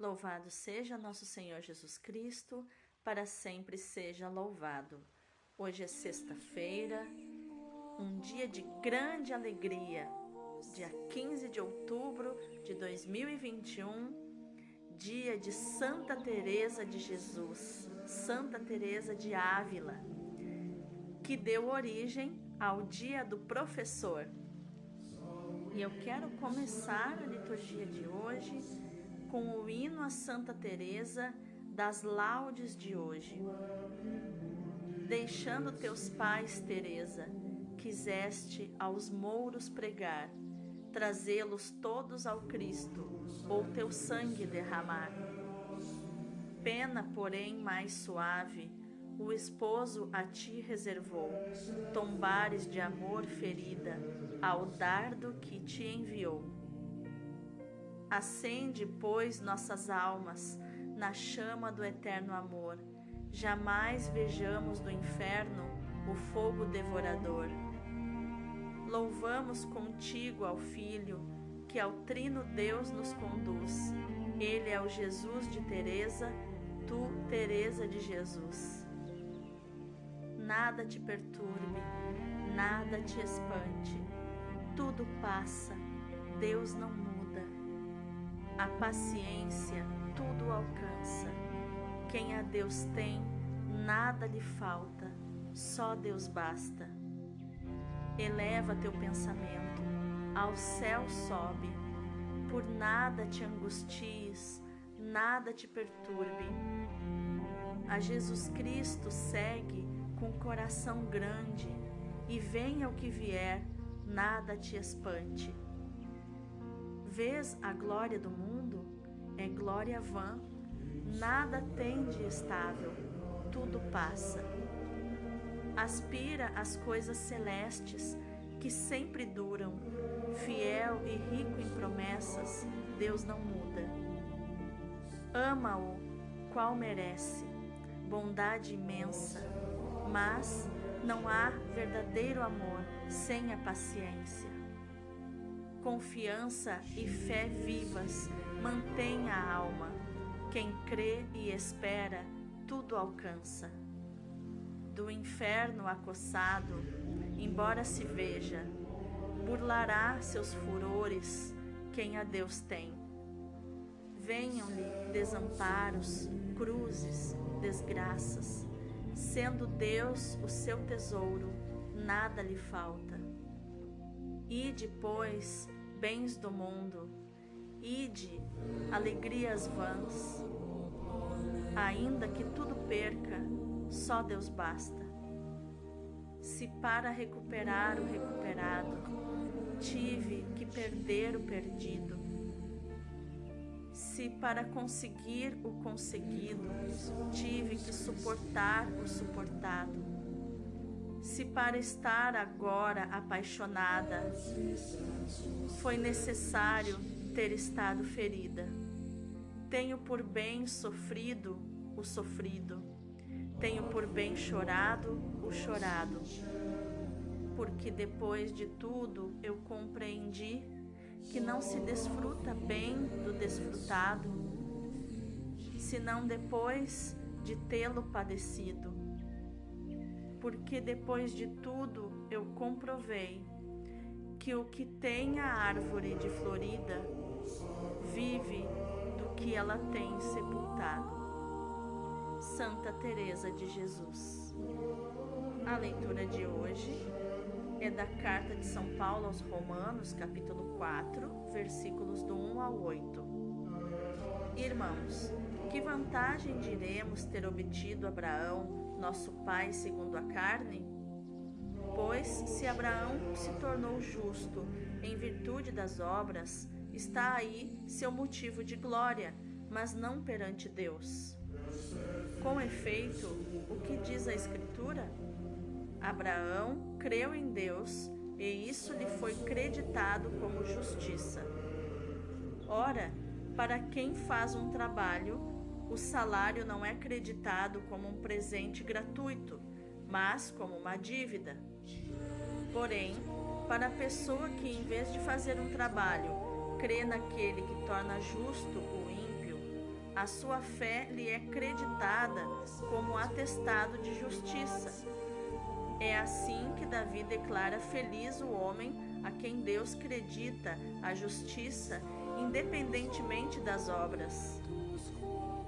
Louvado seja nosso Senhor Jesus Cristo, para sempre seja louvado. Hoje é sexta-feira, um dia de grande alegria, dia 15 de outubro de 2021, dia de Santa Teresa de Jesus, Santa Teresa de Ávila, que deu origem ao dia do professor. E eu quero começar a liturgia de hoje com o hino a Santa Teresa das laudes de hoje. Deixando teus pais, Teresa, quiseste aos mouros pregar, trazê-los todos ao Cristo, ou teu sangue derramar. Pena, porém, mais suave, o esposo a ti reservou, tombares de amor ferida ao dardo que te enviou. Acende, pois, nossas almas na chama do eterno amor. Jamais vejamos do inferno o fogo devorador. Louvamos contigo ao Filho, que ao Trino Deus nos conduz. Ele é o Jesus de Teresa, tu, Teresa de Jesus. Nada te perturbe, nada te espante. Tudo passa, Deus não muda. A paciência tudo alcança. Quem a Deus tem, nada lhe falta, só Deus basta. Eleva teu pensamento, ao céu sobe, por nada te angusties, nada te perturbe. A Jesus Cristo segue com coração grande, e venha o que vier, nada te espante. Vês a glória do mundo? É glória vã, nada tem de estável, tudo passa. Aspira às coisas celestes que sempre duram, fiel e rico em promessas, Deus não muda. Ama-o, qual merece, bondade imensa, mas não há verdadeiro amor sem a paciência confiança e fé vivas mantém a alma. Quem crê e espera, tudo alcança. Do inferno acossado, embora se veja, burlará seus furores quem a Deus tem. Venham-lhe desamparos, cruzes, desgraças. Sendo Deus o seu tesouro, nada lhe falta. E depois, bens do mundo, ide, alegrias vãs. Ainda que tudo perca, só Deus basta. Se para recuperar o recuperado, tive que perder o perdido, se para conseguir o conseguido, tive que suportar o suportado, se para estar agora apaixonada foi necessário ter estado ferida. Tenho por bem sofrido o sofrido, tenho por bem chorado o chorado, porque depois de tudo eu compreendi que não se desfruta bem do desfrutado, senão depois de tê-lo padecido porque depois de tudo eu comprovei que o que tem a árvore de florida vive do que ela tem sepultado. Santa Teresa de Jesus. A leitura de hoje é da carta de São Paulo aos Romanos, capítulo 4, versículos do 1 ao 8. Irmãos, que vantagem diremos ter obtido Abraão nosso pai segundo a carne? Pois se Abraão se tornou justo em virtude das obras, está aí seu motivo de glória, mas não perante Deus. Com efeito, o que diz a Escritura? Abraão creu em Deus e isso lhe foi creditado como justiça. Ora, para quem faz um trabalho, o salário não é creditado como um presente gratuito, mas como uma dívida. Porém, para a pessoa que, em vez de fazer um trabalho, crê naquele que torna justo o ímpio, a sua fé lhe é creditada como atestado de justiça. É assim que Davi declara feliz o homem a quem Deus credita a justiça, independentemente das obras.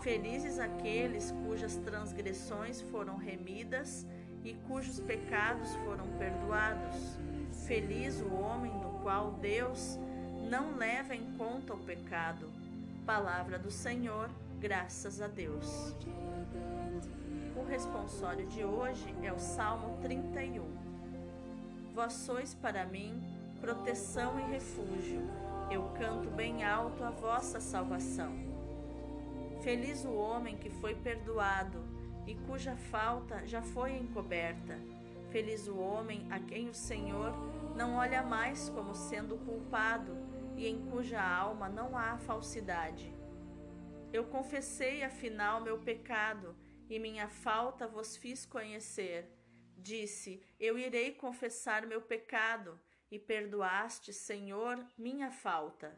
Felizes aqueles cujas transgressões foram remidas e cujos pecados foram perdoados. Feliz o homem no qual Deus não leva em conta o pecado. Palavra do Senhor, graças a Deus. O responsório de hoje é o Salmo 31. Vós sois para mim proteção e refúgio. Eu canto bem alto a vossa salvação. Feliz o homem que foi perdoado e cuja falta já foi encoberta. Feliz o homem a quem o Senhor não olha mais como sendo culpado e em cuja alma não há falsidade. Eu confessei afinal meu pecado e minha falta vos fiz conhecer. Disse: Eu irei confessar meu pecado, e perdoaste, Senhor, minha falta.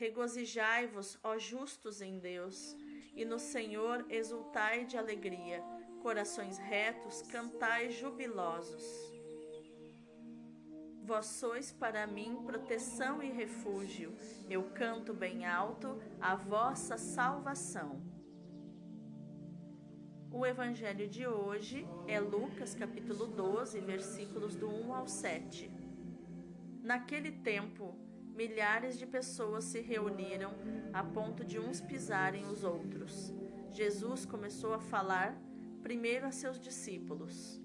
Regozijai-vos, ó justos em Deus, e no Senhor exultai de alegria. Corações retos, cantai jubilosos. Vós sois para mim proteção e refúgio. Eu canto bem alto a vossa salvação. O evangelho de hoje é Lucas capítulo 12, versículos do 1 ao 7. Naquele tempo, milhares de pessoas se reuniram a ponto de uns pisarem os outros. Jesus começou a falar primeiro a seus discípulos: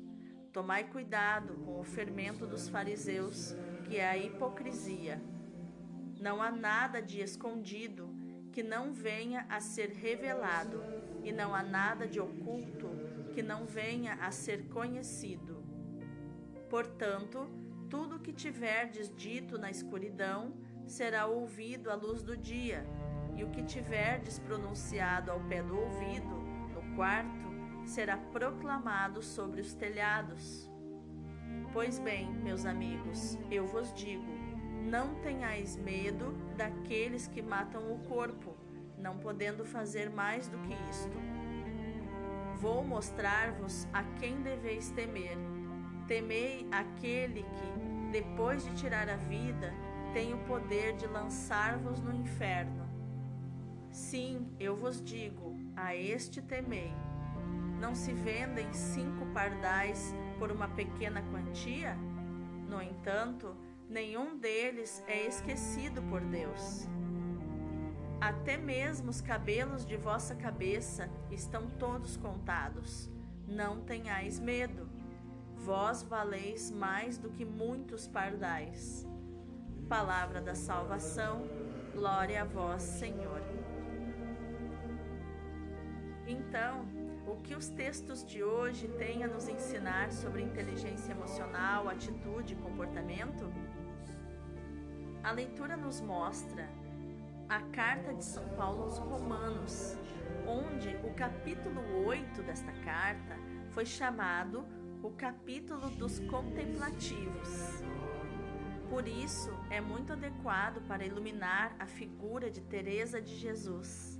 Tomai cuidado com o fermento dos fariseus, que é a hipocrisia. Não há nada de escondido que não venha a ser revelado, e não há nada de oculto que não venha a ser conhecido. Portanto, tudo que tiverdes dito na escuridão será ouvido à luz do dia, e o que tiverdes pronunciado ao pé do ouvido, no quarto, será proclamado sobre os telhados. Pois bem, meus amigos, eu vos digo: não tenhais medo daqueles que matam o corpo, não podendo fazer mais do que isto. Vou mostrar-vos a quem deveis temer. Temei aquele que, depois de tirar a vida, tem o poder de lançar-vos no inferno. Sim, eu vos digo, a este temei. Não se vendem cinco pardais por uma pequena quantia? No entanto, nenhum deles é esquecido por Deus. Até mesmo os cabelos de vossa cabeça estão todos contados. Não tenhais medo. Vós valeis mais do que muitos pardais. Palavra da salvação, glória a vós, Senhor. Então, o que os textos de hoje têm a nos ensinar sobre inteligência emocional, atitude e comportamento? A leitura nos mostra a carta de São Paulo aos Romanos, onde o capítulo 8 desta carta foi chamado o capítulo dos contemplativos. Por isso, é muito adequado para iluminar a figura de Teresa de Jesus.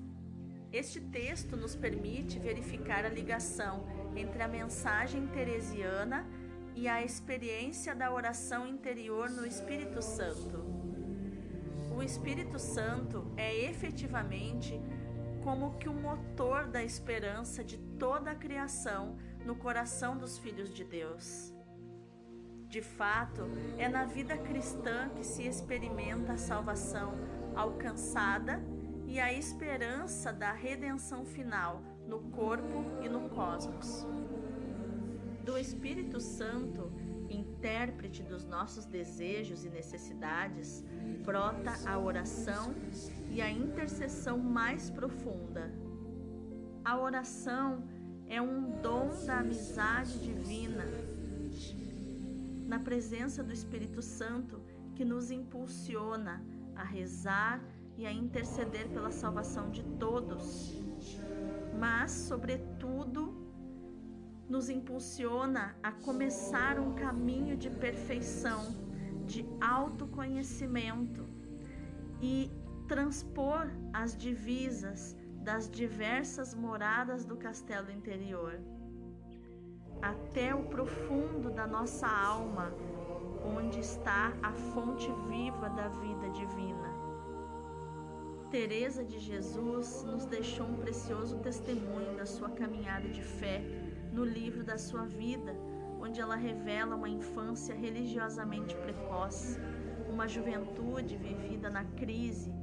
Este texto nos permite verificar a ligação entre a mensagem teresiana e a experiência da oração interior no Espírito Santo. O Espírito Santo é efetivamente como que o motor da esperança de toda a criação no coração dos filhos de Deus. De fato, é na vida cristã que se experimenta a salvação alcançada e a esperança da redenção final no corpo e no cosmos. Do Espírito Santo, intérprete dos nossos desejos e necessidades, brota a oração e a intercessão mais profunda. A oração é um dom da amizade divina. Na presença do Espírito Santo que nos impulsiona a rezar e a interceder pela salvação de todos, mas, sobretudo, nos impulsiona a começar um caminho de perfeição, de autoconhecimento e transpor as divisas das diversas moradas do castelo interior, até o profundo da nossa alma, onde está a fonte viva da vida divina. Teresa de Jesus nos deixou um precioso testemunho da sua caminhada de fé no livro da sua vida, onde ela revela uma infância religiosamente precoce, uma juventude vivida na crise,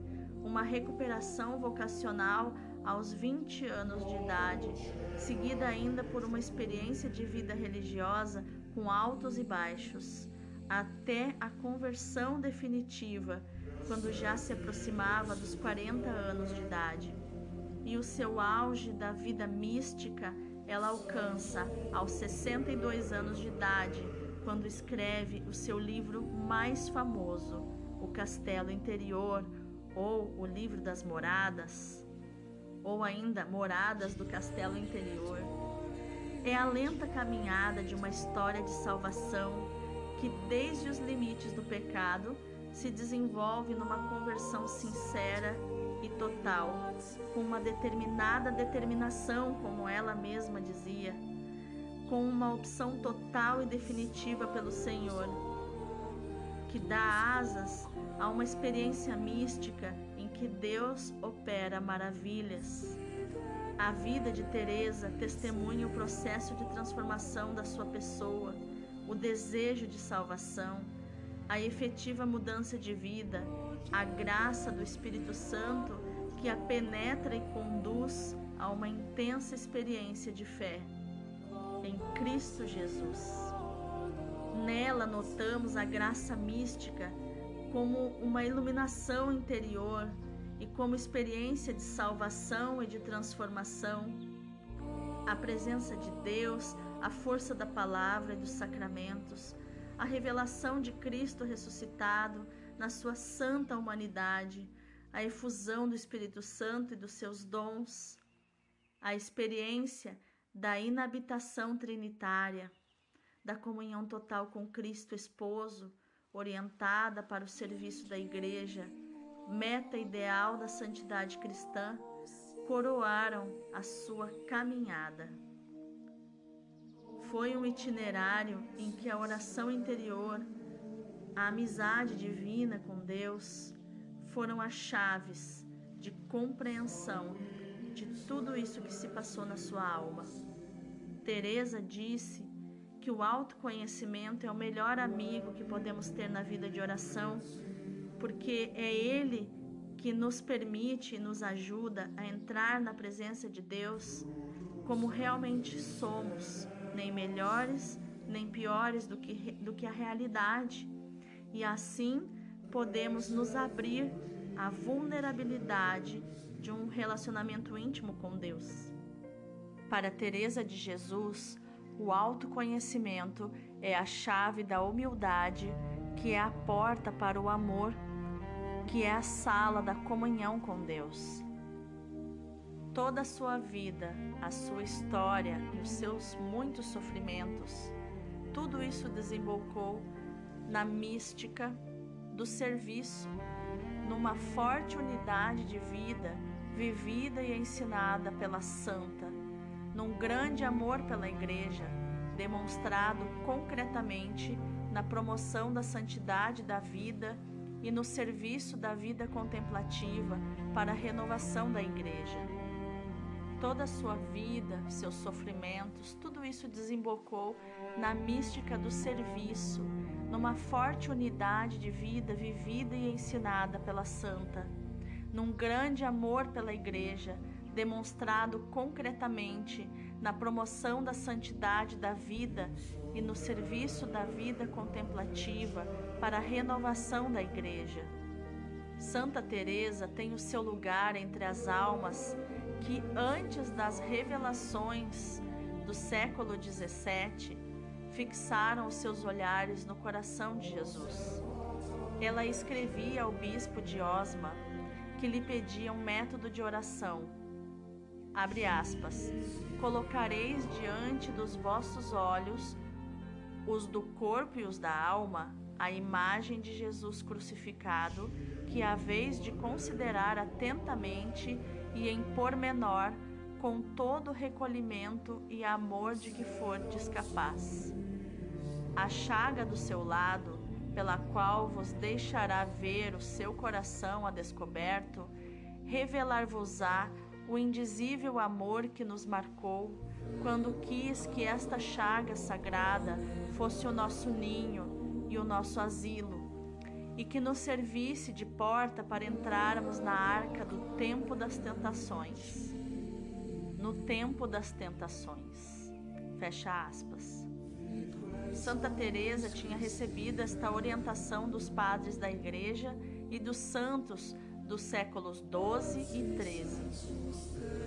uma recuperação vocacional aos 20 anos de idade, seguida ainda por uma experiência de vida religiosa com altos e baixos, até a conversão definitiva, quando já se aproximava dos 40 anos de idade. E o seu auge da vida mística ela alcança aos 62 anos de idade, quando escreve o seu livro mais famoso, O Castelo Interior, ou O Livro das Moradas, ou ainda Moradas do Castelo Interior. É a lenta caminhada de uma história de salvação que, desde os limites do pecado, se desenvolve numa conversão sincera e total, com uma determinada determinação, como ela mesma dizia, com uma opção total e definitiva pelo Senhor, que dá asas a uma experiência mística que Deus opera maravilhas. A vida de Teresa testemunha o processo de transformação da sua pessoa, o desejo de salvação, a efetiva mudança de vida, a graça do Espírito Santo que a penetra e conduz a uma intensa experiência de fé em Cristo Jesus. Nela notamos a graça mística como uma iluminação interior e como experiência de salvação e de transformação. A presença de Deus, a força da palavra e dos sacramentos, a revelação de Cristo ressuscitado na sua santa humanidade, a efusão do Espírito Santo e dos seus dons, a experiência da inabitação trinitária, da comunhão total com Cristo esposo, orientada para o serviço da Igreja, meta ideal da santidade cristã, coroaram a sua caminhada. Foi um itinerário em que a oração interior, a amizade divina com Deus foram as chaves de compreensão de tudo isso que se passou na sua alma. Teresa disse que o autoconhecimento é o melhor amigo que podemos ter na vida de oração, porque é ele que nos permite e nos ajuda a entrar na presença de Deus como realmente somos nem melhores nem piores do que, do que a realidade, e assim podemos nos abrir à vulnerabilidade de um relacionamento íntimo com Deus. Para Teresa de Jesus, o autoconhecimento é a chave da humildade, que é a porta para o amor, que é a sala da comunhão com Deus. Toda a sua vida, a sua história e os seus muitos sofrimentos, tudo isso desembocou na mística do serviço, numa forte unidade de vida vivida e ensinada pela santa, num grande amor pela igreja, demonstrado concretamente na promoção da santidade da vida e no serviço da vida contemplativa para a renovação da igreja. Toda a sua vida, seus sofrimentos, tudo isso desembocou na mística do serviço, numa forte unidade de vida vivida e ensinada pela Santa, num grande amor pela Igreja, demonstrado concretamente na promoção da santidade da vida e no serviço da vida contemplativa para a renovação da Igreja. Santa Teresa tem o seu lugar entre as almas que antes das revelações do século XVII fixaram os seus olhares no coração de Jesus. Ela escrevia ao bispo de Osma que lhe pedia um método de oração. Abre aspas. Colocareis diante dos vossos olhos, os do corpo e os da alma, a imagem de Jesus crucificado que haveis de considerar atentamente e em pormenor, com todo recolhimento e amor de que fordes capaz. A chaga do seu lado, pela qual vos deixará ver o seu coração a descoberto, revelar-vos-á o indizível amor que nos marcou quando quis que esta chaga sagrada fosse o nosso ninho e o nosso asilo, e que nos servisse de porta para entrarmos na arca do tempo das tentações. No tempo das tentações. Fecha aspas. Santa Teresa tinha recebido esta orientação dos padres da igreja e dos santos dos séculos 12 e 13.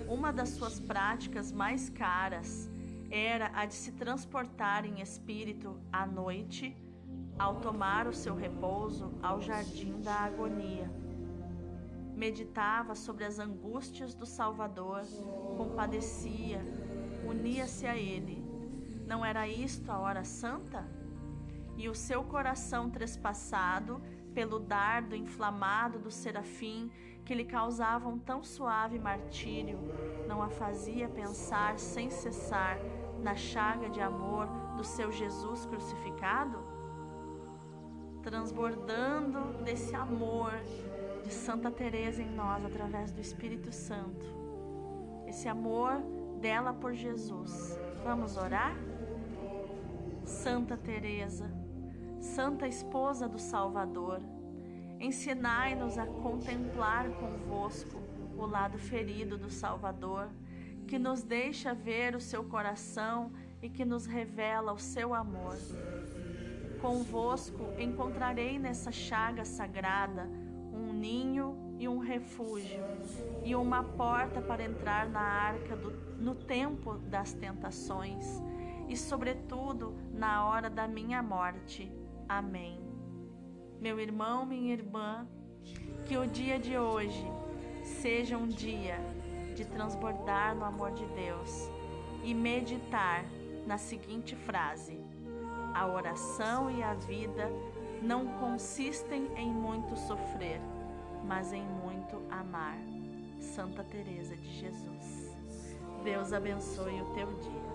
Uma das suas práticas mais caras era a de se transportar em espírito à noite, ao tomar o seu repouso ao jardim da agonia. Meditava sobre as angústias do Salvador, compadecia, unia-se a ele. Não era isto a hora santa? E o seu coração trespassado pelo dardo inflamado do serafim que lhe causava um tão suave martírio, não a fazia pensar sem cessar na chaga de amor do seu Jesus crucificado? Transbordando desse amor de Santa Teresa em nós através do Espírito Santo. Esse amor dela por Jesus. Vamos orar? Santa Teresa, Santa Esposa do Salvador, ensinai-nos a contemplar convosco o lado ferido do Salvador, que nos deixa ver o seu coração e que nos revela o seu amor. Convosco encontrarei nessa chaga sagrada um ninho e um refúgio, e uma porta para entrar na arca do, no tempo das tentações, e, sobretudo, na hora da minha morte Amém. Meu irmão, minha irmã, que o dia de hoje seja um dia de transbordar no amor de Deus e meditar na seguinte frase: A oração e a vida não consistem em muito sofrer, mas em muito amar. Santa Teresa de Jesus. Deus abençoe o teu dia.